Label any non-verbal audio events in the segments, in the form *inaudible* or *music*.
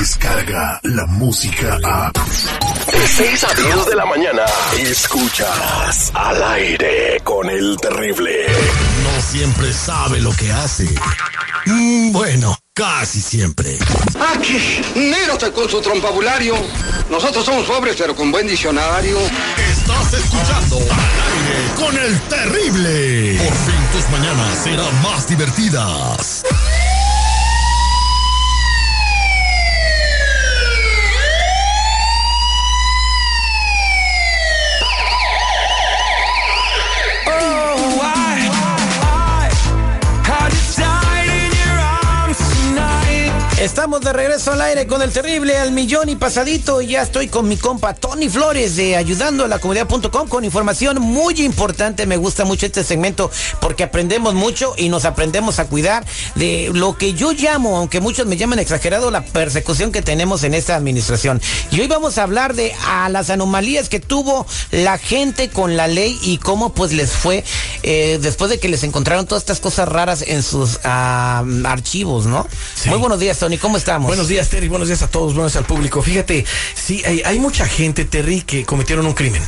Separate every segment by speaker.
Speaker 1: escucha la música a...
Speaker 2: De 6 a 10 de la mañana, escuchas al aire con el terrible.
Speaker 3: No siempre sabe lo que hace. Mm, bueno, casi siempre.
Speaker 4: Aquí, Nérote con su trompabulario. Nosotros somos pobres, pero con buen diccionario.
Speaker 3: Estás escuchando al aire con el terrible. Por fin tus mañanas serán más divertidas.
Speaker 5: Estamos de regreso al aire con el terrible al millón y pasadito. Y ya estoy con mi compa Tony Flores de ayudando a la comunidad.com con información muy importante. Me gusta mucho este segmento porque aprendemos mucho y nos aprendemos a cuidar de lo que yo llamo, aunque muchos me llaman exagerado, la persecución que tenemos en esta administración. Y hoy vamos a hablar de a las anomalías que tuvo la gente con la ley y cómo pues les fue eh, después de que les encontraron todas estas cosas raras en sus ah, archivos, ¿no?
Speaker 6: Sí.
Speaker 5: Muy buenos días, Tony. ¿Cómo estamos?
Speaker 6: Buenos días, Terry. Buenos días a todos. Buenos días al público. Fíjate, sí, hay, hay, mucha gente, Terry, que cometieron un crimen.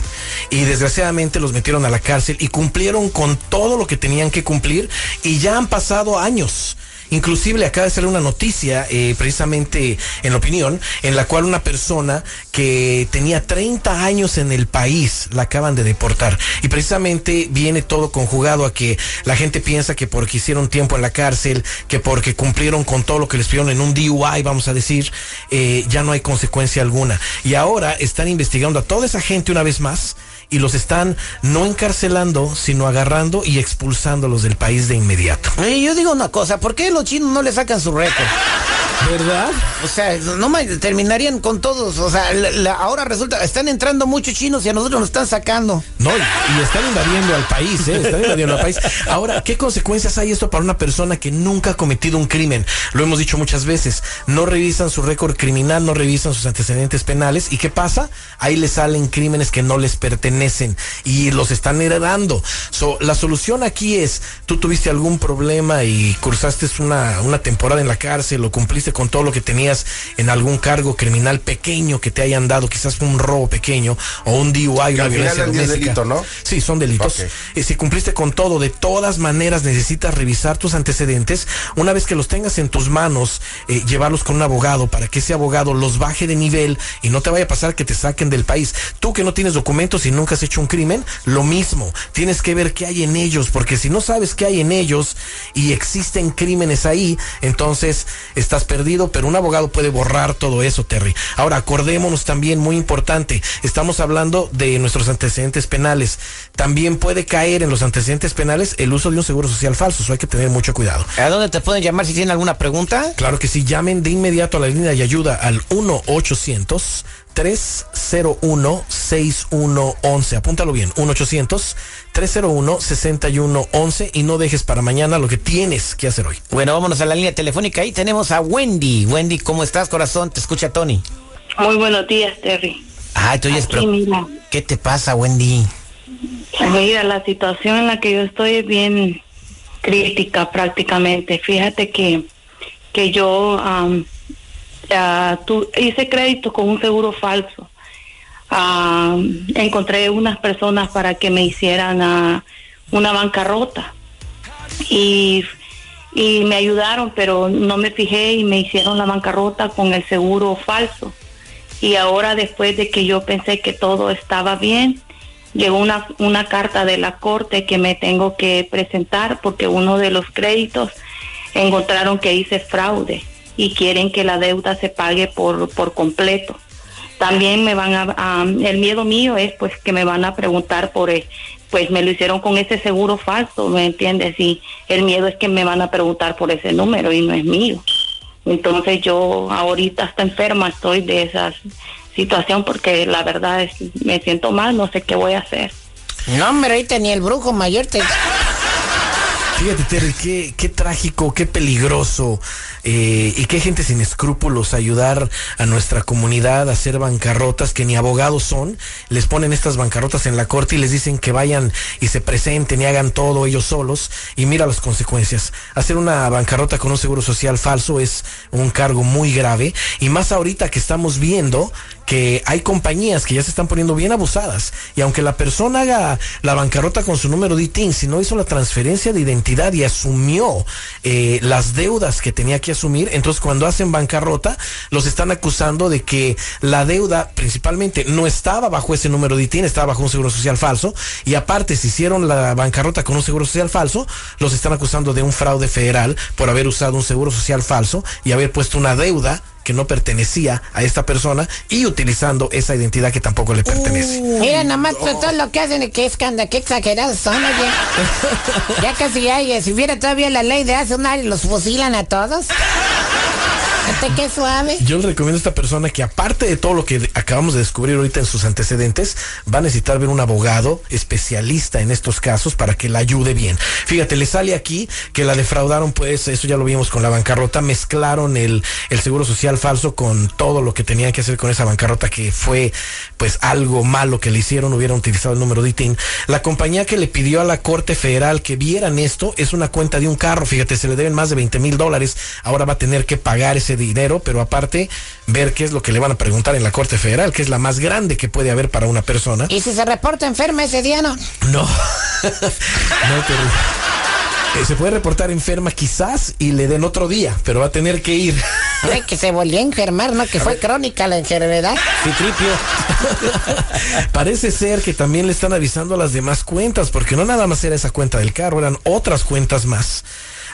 Speaker 6: Y desgraciadamente los metieron a la cárcel y cumplieron con todo lo que tenían que cumplir. Y ya han pasado años. Inclusive acaba de salir una noticia, eh, precisamente en la opinión, en la cual una persona que tenía 30 años en el país la acaban de deportar. Y precisamente viene todo conjugado a que la gente piensa que porque hicieron tiempo en la cárcel, que porque cumplieron con todo lo que les pidieron en un DUI, vamos a decir, eh, ya no hay consecuencia alguna. Y ahora están investigando a toda esa gente una vez más y los están no encarcelando, sino agarrando y expulsándolos del país de inmediato.
Speaker 5: Y yo digo una cosa, ¿por qué los chinos no le sacan su récord?
Speaker 6: ¿Verdad?
Speaker 5: O sea, no terminarían con todos. O sea, la, la, ahora resulta, están entrando muchos chinos y a nosotros nos están sacando.
Speaker 6: No, y, y están invadiendo al país, ¿eh? Están invadiendo al país. Ahora, ¿qué consecuencias hay esto para una persona que nunca ha cometido un crimen? Lo hemos dicho muchas veces. No revisan su récord criminal, no revisan sus antecedentes penales. ¿Y qué pasa? Ahí les salen crímenes que no les pertenecen y los están heredando. So, la solución aquí es, tú tuviste algún problema y cursaste una, una temporada en la cárcel o cumpliste con todo lo que tenías en algún cargo criminal pequeño que te hayan dado, quizás un robo pequeño o un DUI, una violencia doméstica.
Speaker 7: delito, ¿no?
Speaker 6: Sí, son delitos.
Speaker 7: Okay.
Speaker 6: Eh, si cumpliste con todo, de todas maneras necesitas revisar tus antecedentes. Una vez que los tengas en tus manos, eh, llevarlos con un abogado para que ese abogado los baje de nivel y no te vaya a pasar que te saquen del país. Tú que no tienes documentos y nunca has hecho un crimen, lo mismo. Tienes que ver qué hay en ellos, porque si no sabes qué hay en ellos y existen crímenes ahí, entonces estás perdido, pero un abogado puede borrar todo eso, Terry. Ahora, acordémonos también, muy importante, estamos hablando de nuestros antecedentes penales. También puede caer en los antecedentes penales el uso de un seguro social falso, eso hay que tener mucho cuidado.
Speaker 5: ¿A dónde te pueden llamar si tienen alguna pregunta?
Speaker 6: Claro que sí, llamen de inmediato a la línea de ayuda al 1 800 301-6111. Apúntalo bien, 1-800-301-6111 y no dejes para mañana lo que tienes que hacer hoy.
Speaker 5: Bueno, vámonos a la línea telefónica. Ahí tenemos a Wendy. Wendy, ¿cómo estás, corazón? Te escucha Tony.
Speaker 8: Muy buenos días, Terry.
Speaker 5: Ay, tú oyes, pero
Speaker 8: mira.
Speaker 5: ¿qué te pasa, Wendy?
Speaker 8: Mira, la situación en la que yo estoy es bien crítica prácticamente. Fíjate que, que yo... Um, Hice crédito con un seguro falso. Uh, encontré unas personas para que me hicieran uh, una bancarrota y, me ayudaron, pero no me fijé y me hicieron la bancarrota con el seguro falso. Y ahora después de que yo pensé que todo estaba bien, llegó una carta de la corte que me tengo que presentar porque uno de los créditos encontraron que hice fraude y quieren que la deuda se pague por, por completo. También me van a, el miedo mío es pues que me van a preguntar por, pues me lo hicieron con ese seguro falso, ¿me entiendes? Y el miedo es que me van a preguntar por ese número y no es mío. Entonces yo ahorita hasta enferma estoy de esa situación porque la verdad es, me siento mal, no sé qué voy a hacer.
Speaker 5: No, hombre, ahorita ni el brujo mayor te...
Speaker 6: Fíjate, Terry, qué, qué trágico, qué peligroso eh, y qué gente sin escrúpulos ayudar a nuestra comunidad a hacer bancarrotas que ni abogados son. Les ponen estas bancarrotas en la corte y les dicen que vayan y se presenten y hagan todo ellos solos. Y mira las consecuencias. Hacer una bancarrota con un seguro social falso es un cargo muy grave. Y más ahorita que estamos viendo que hay compañías que ya se están poniendo bien abusadas. Y aunque la persona haga la bancarrota con su número de ITIN, si no hizo la transferencia de identidad y asumió eh, las deudas que tenía que asumir, entonces cuando hacen bancarrota, los están acusando de que la deuda principalmente no estaba bajo ese número de ITIN, estaba bajo un seguro social falso. Y aparte, si hicieron la bancarrota con un seguro social falso, los están acusando de un fraude federal por haber usado un seguro social falso y haber puesto una deuda que no pertenecía a esta persona y utilizando esa identidad que tampoco le pertenece.
Speaker 5: Mira, nomás todo lo que hacen, que escándalo, qué exagerados son, oye. *laughs* ya casi hay, si hubiera todavía la ley de hace un año, los fusilan a todos. Qué suave.
Speaker 6: Yo le recomiendo a esta persona que aparte de todo lo que acabamos de descubrir ahorita en sus antecedentes, va a necesitar ver un abogado especialista en estos casos para que la ayude bien. Fíjate, le sale aquí que la defraudaron, pues eso ya lo vimos con la bancarrota, mezclaron el, el seguro social falso con todo lo que tenían que hacer con esa bancarrota que fue pues algo malo que le hicieron, hubieran utilizado el número de ITIN. La compañía que le pidió a la Corte Federal que vieran esto es una cuenta de un carro, fíjate, se le deben más de 20 mil dólares, ahora va a tener que pagar ese dinero, pero aparte ver qué es lo que le van a preguntar en la Corte Federal, que es la más grande que puede haber para una persona.
Speaker 5: ¿Y si se reporta enferma ese día no?
Speaker 6: No. *laughs* no te... Eh, se puede reportar enferma quizás y le den otro día, pero va a tener que ir.
Speaker 5: Ay, que se volvió a enfermar, ¿no? Que fue crónica la enfermedad.
Speaker 6: Citripio. *laughs* Parece ser que también le están avisando a las demás cuentas, porque no nada más era esa cuenta del carro, eran otras cuentas más.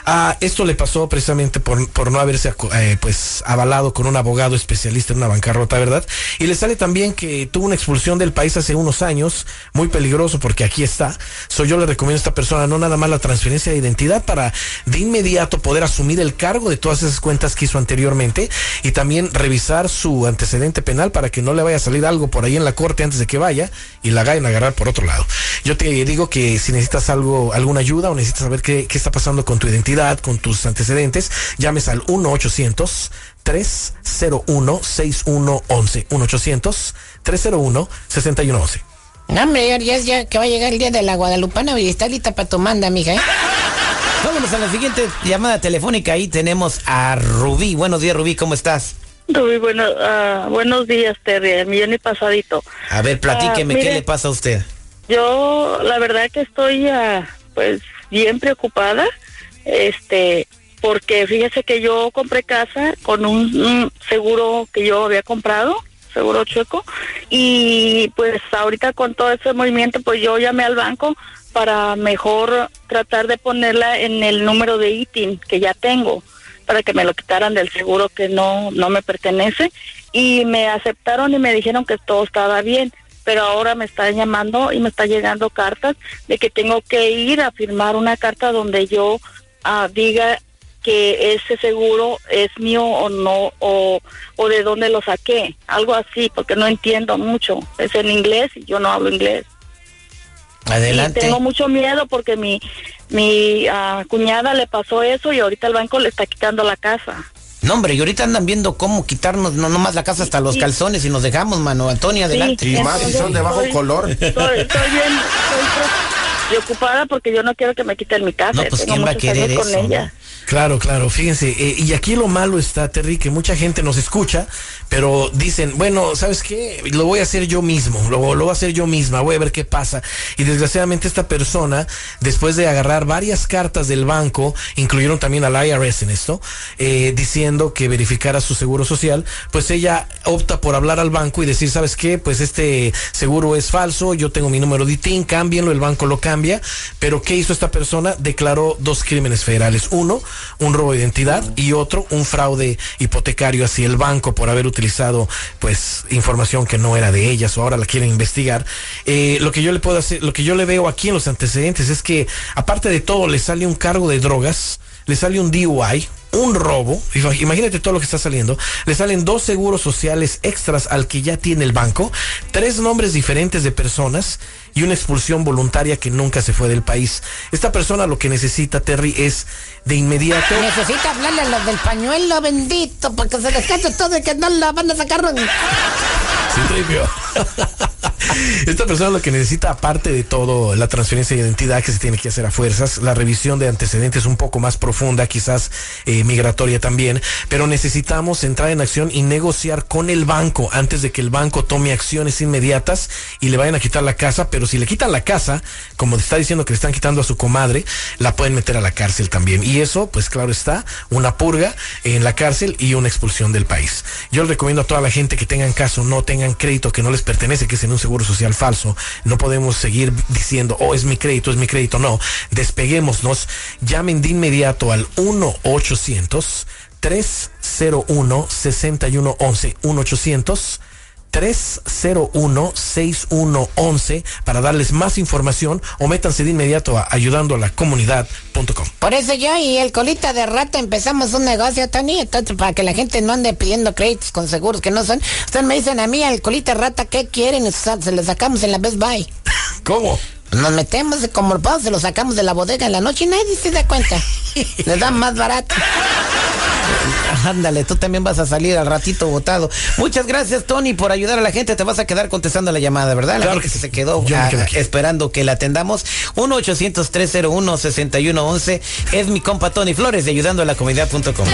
Speaker 6: Ah, esto le pasó precisamente por, por no haberse eh, pues avalado con un abogado especialista en una bancarrota, ¿verdad? Y le sale también que tuvo una expulsión del país hace unos años, muy peligroso porque aquí está. So, yo le recomiendo a esta persona no nada más la transferencia de identidad para de inmediato poder asumir el cargo de todas esas cuentas que hizo anteriormente y también revisar su antecedente penal para que no le vaya a salir algo por ahí en la corte antes de que vaya y la vayan a agarrar por otro lado. Yo te digo que si necesitas algo, alguna ayuda o necesitas saber qué, qué está pasando con tu identidad, con tus antecedentes, llames al 1-800-301-6111. 1-800-301-6111.
Speaker 5: No, hombre, ya, ya que va a llegar el día de la Guadalupana y está lista para tu manda, mija, ¿eh? *laughs* Vámonos a la siguiente llamada telefónica. Ahí tenemos a Rubí. Buenos días, Rubí, ¿cómo estás?
Speaker 7: Rubí, bueno, uh, buenos días, Terry, el millón y pasadito.
Speaker 5: A ver, platíqueme, uh, mire, ¿qué le pasa a usted?
Speaker 7: Yo, la verdad que estoy, uh, pues, bien preocupada este porque fíjese que yo compré casa con un, un, seguro que yo había comprado seguro chueco y pues ahorita con todo ese movimiento pues yo llamé al banco para mejor tratar de ponerla en el número de ITIN que ya tengo para que me lo quitaran del seguro que no no me pertenece y me aceptaron y me dijeron que todo estaba bien pero ahora me están llamando y me están llegando cartas de que tengo que ir a firmar una carta donde yo uh, diga que ese seguro es mío o no, o, o de dónde lo saqué, algo así, porque no entiendo mucho. Es en inglés y yo no hablo inglés.
Speaker 5: Adelante.
Speaker 7: Y tengo mucho miedo porque mi, mi uh, cuñada le pasó eso y ahorita el banco le está quitando la casa.
Speaker 5: No, hombre, y ahorita andan viendo cómo quitarnos no nomás la casa hasta los sí. calzones y nos dejamos, mano. Antonio, adelante.
Speaker 6: Sí, y más si son de bajo
Speaker 7: estoy,
Speaker 6: color.
Speaker 7: Estoy, estoy bien, estoy preocupada porque yo no quiero que me quiten mi casa.
Speaker 5: No, pues
Speaker 7: Tengo
Speaker 5: quién va a querer eso.
Speaker 7: con ella.
Speaker 6: Claro, claro, fíjense, eh, y aquí lo malo está, Terry, que mucha gente nos escucha, pero dicen, bueno, ¿sabes qué? Lo voy a hacer yo mismo, lo, lo voy a hacer yo misma, voy a ver qué pasa. Y desgraciadamente esta persona, después de agarrar varias cartas del banco, incluyeron también al IRS en esto, eh, diciendo que verificara su seguro social, pues ella opta por hablar al banco y decir, ¿sabes qué? Pues este seguro es falso, yo tengo mi número de ITIN, cámbienlo, el banco lo cambia, pero ¿qué hizo esta persona? Declaró dos crímenes federales. Uno, un robo de identidad y otro un fraude hipotecario hacia el banco por haber utilizado pues información que no era de ellas o ahora la quieren investigar. Eh, lo que yo le puedo hacer lo que yo le veo aquí en los antecedentes es que aparte de todo le sale un cargo de drogas le sale un DUI, un robo, imagínate todo lo que está saliendo, le salen dos seguros sociales extras al que ya tiene el banco, tres nombres diferentes de personas y una expulsión voluntaria que nunca se fue del país. Esta persona lo que necesita, Terry, es de inmediato...
Speaker 5: Necesita hablarle a los del pañuelo bendito para que se descanse todo y que no la van a sacar. *laughs*
Speaker 6: Esta persona lo que necesita, aparte de todo, la transferencia de identidad que se tiene que hacer a fuerzas, la revisión de antecedentes un poco más profunda, quizás eh, migratoria también, pero necesitamos entrar en acción y negociar con el banco antes de que el banco tome acciones inmediatas y le vayan a quitar la casa, pero si le quitan la casa, como está diciendo que le están quitando a su comadre, la pueden meter a la cárcel también. Y eso, pues claro está, una purga en la cárcel y una expulsión del país. Yo les recomiendo a toda la gente que tengan caso, no tengan crédito que no les pertenece, que es en un seguro social falso. No podemos seguir diciendo, oh, es mi crédito, es mi crédito. No, despeguémonos. Llamen de inmediato al 1-800. 301 6111 1 800 301-6111 para darles más información o métanse de inmediato a ayudando a la comunidad.com.
Speaker 5: Por eso yo y el colita de rato empezamos un negocio, Tony, entonces para que la gente no ande pidiendo créditos con seguros que no son. Ustedes me dicen a mí, al colita de rata, ¿qué quieren? Se lo sacamos en la Best Buy. *laughs*
Speaker 6: ¿Cómo?
Speaker 5: Nos metemos como el pavo, se lo sacamos de la bodega en la noche y nadie se da cuenta. *laughs* Le dan más barato. *laughs* Ándale, tú también vas a salir al ratito votado. Muchas gracias, Tony, por ayudar a la gente. Te vas a quedar contestando la llamada, ¿verdad? La
Speaker 6: claro
Speaker 5: gente que se quedó ah, esperando que la atendamos. 1-800-301-6111 es mi compa Tony Flores de ayudando a la comunidad.com.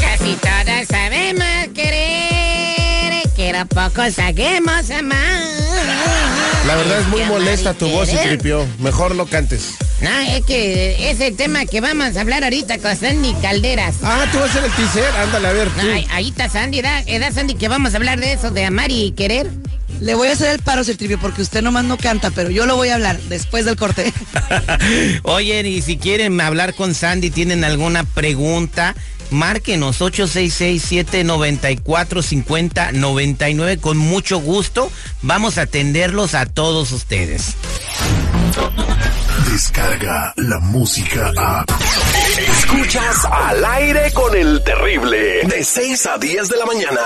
Speaker 5: Casi todas sabemos querer, que poco saquemos amar.
Speaker 9: La verdad es muy molesta tu voz y tripió. Mejor no cantes.
Speaker 5: No, es que es el tema que vamos a hablar ahorita con Sandy Calderas.
Speaker 9: Ah, tú vas a ser el teaser. Ándale, a ver. Tú.
Speaker 5: ahí está Sandy, ¿da, Sandy que vamos a hablar de eso, de amar y querer?
Speaker 10: Le voy a hacer el paro, tripio, porque usted nomás no canta, pero yo lo voy a hablar después del corte. *laughs*
Speaker 5: Oye, y si quieren hablar con Sandy, tienen alguna pregunta, márquenos 866-794-5099. Con mucho gusto vamos a atenderlos a todos ustedes.
Speaker 1: Descarga la música a.
Speaker 2: Escuchas al aire con el terrible. De 6 a 10 de la mañana.